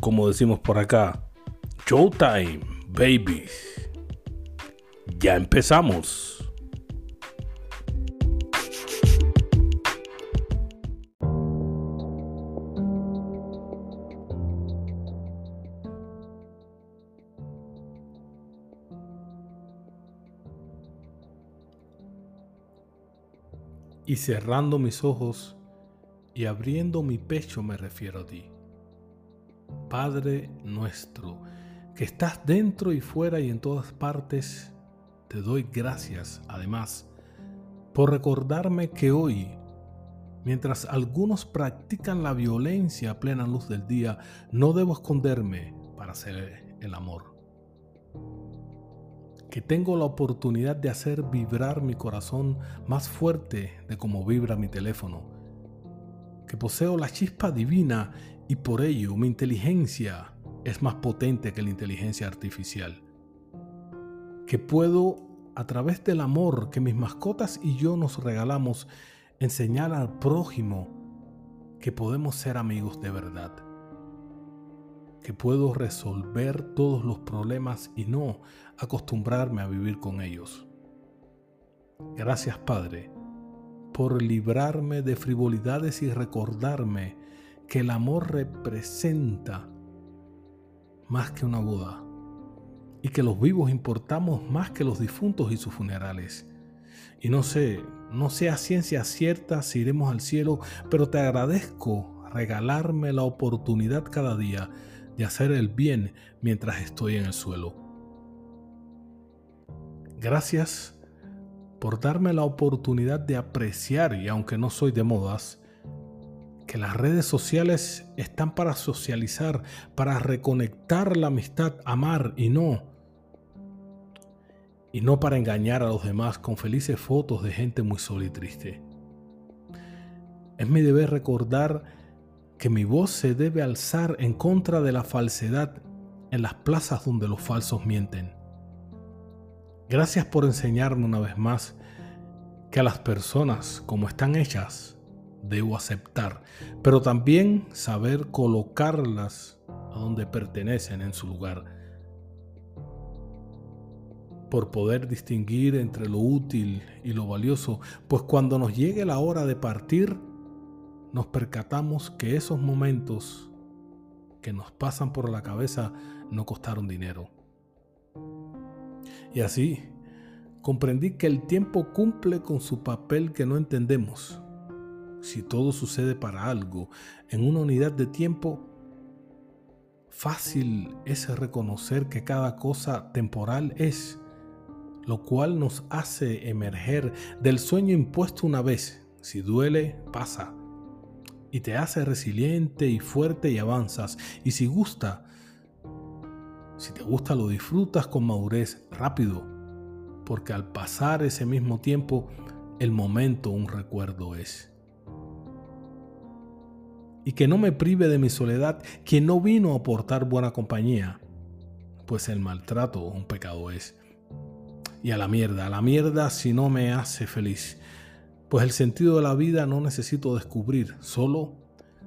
como decimos por acá, Showtime, babies. Ya empezamos. Y cerrando mis ojos y abriendo mi pecho me refiero a ti. Padre nuestro, que estás dentro y fuera y en todas partes, te doy gracias además por recordarme que hoy, mientras algunos practican la violencia a plena luz del día, no debo esconderme para hacer el amor. Que tengo la oportunidad de hacer vibrar mi corazón más fuerte de como vibra mi teléfono. Que poseo la chispa divina y por ello mi inteligencia es más potente que la inteligencia artificial. Que puedo, a través del amor que mis mascotas y yo nos regalamos, enseñar al prójimo que podemos ser amigos de verdad. Que puedo resolver todos los problemas y no acostumbrarme a vivir con ellos. Gracias Padre por librarme de frivolidades y recordarme que el amor representa más que una boda y que los vivos importamos más que los difuntos y sus funerales. Y no sé, no sé a ciencia cierta si iremos al cielo, pero te agradezco regalarme la oportunidad cada día de hacer el bien mientras estoy en el suelo. Gracias por darme la oportunidad de apreciar, y aunque no soy de modas, que las redes sociales están para socializar, para reconectar la amistad, amar y no. Y no para engañar a los demás con felices fotos de gente muy sola y triste. Es mi deber recordar que mi voz se debe alzar en contra de la falsedad en las plazas donde los falsos mienten. Gracias por enseñarme una vez más que a las personas como están hechas debo aceptar, pero también saber colocarlas a donde pertenecen en su lugar. Por poder distinguir entre lo útil y lo valioso, pues cuando nos llegue la hora de partir, nos percatamos que esos momentos que nos pasan por la cabeza no costaron dinero. Y así, comprendí que el tiempo cumple con su papel que no entendemos si todo sucede para algo en una unidad de tiempo, fácil es reconocer que cada cosa temporal es, lo cual nos hace emerger del sueño impuesto una vez. Si duele, pasa. Y te hace resiliente y fuerte y avanzas. Y si gusta, si te gusta lo disfrutas con madurez rápido. Porque al pasar ese mismo tiempo, el momento un recuerdo es y que no me prive de mi soledad quien no vino a aportar buena compañía, pues el maltrato un pecado es. Y a la mierda, a la mierda si no me hace feliz, pues el sentido de la vida no necesito descubrir, solo,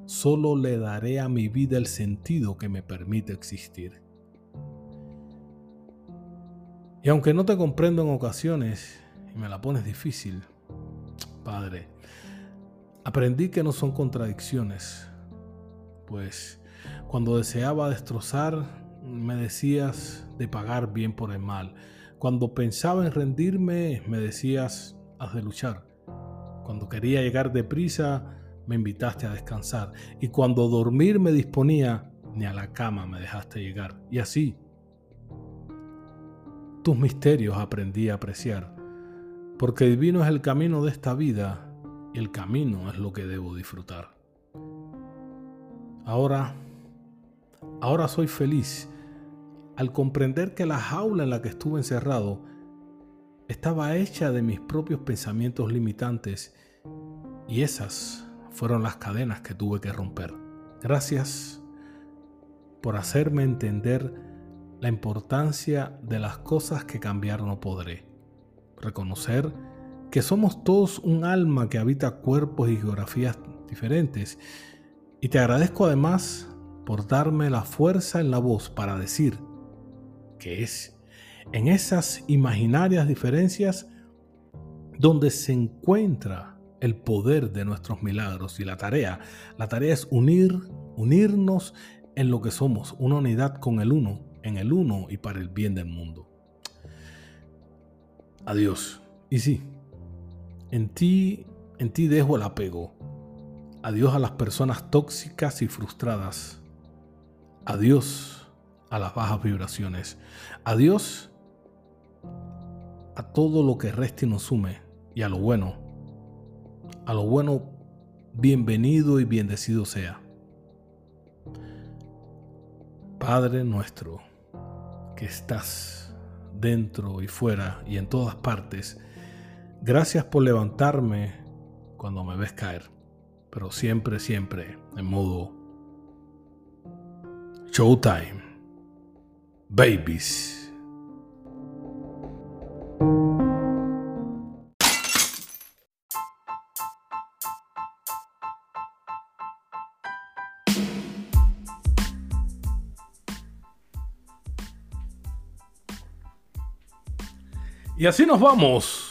solo le daré a mi vida el sentido que me permite existir. Y aunque no te comprendo en ocasiones y me la pones difícil, Padre, aprendí que no son contradicciones, pues cuando deseaba destrozar, me decías de pagar bien por el mal. Cuando pensaba en rendirme, me decías, has de luchar. Cuando quería llegar deprisa, me invitaste a descansar. Y cuando dormir me disponía, ni a la cama me dejaste llegar. Y así, tus misterios aprendí a apreciar. Porque divino es el camino de esta vida y el camino es lo que debo disfrutar. Ahora Ahora soy feliz al comprender que la jaula en la que estuve encerrado estaba hecha de mis propios pensamientos limitantes y esas fueron las cadenas que tuve que romper. Gracias por hacerme entender la importancia de las cosas que cambiar no podré. Reconocer que somos todos un alma que habita cuerpos y geografías diferentes. Y te agradezco además por darme la fuerza en la voz para decir que es en esas imaginarias diferencias donde se encuentra el poder de nuestros milagros y la tarea. La tarea es unir, unirnos en lo que somos, una unidad con el uno, en el uno y para el bien del mundo. Adiós. Y sí, en ti, en ti dejo el apego. Adiós a las personas tóxicas y frustradas. Adiós a las bajas vibraciones. Adiós a todo lo que resta y nos sume. Y a lo bueno. A lo bueno, bienvenido y bendecido sea. Padre nuestro, que estás dentro y fuera y en todas partes, Gracias por levantarme cuando me ves caer, pero siempre, siempre en modo Showtime. Babies. Y así nos vamos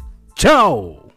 Tchau!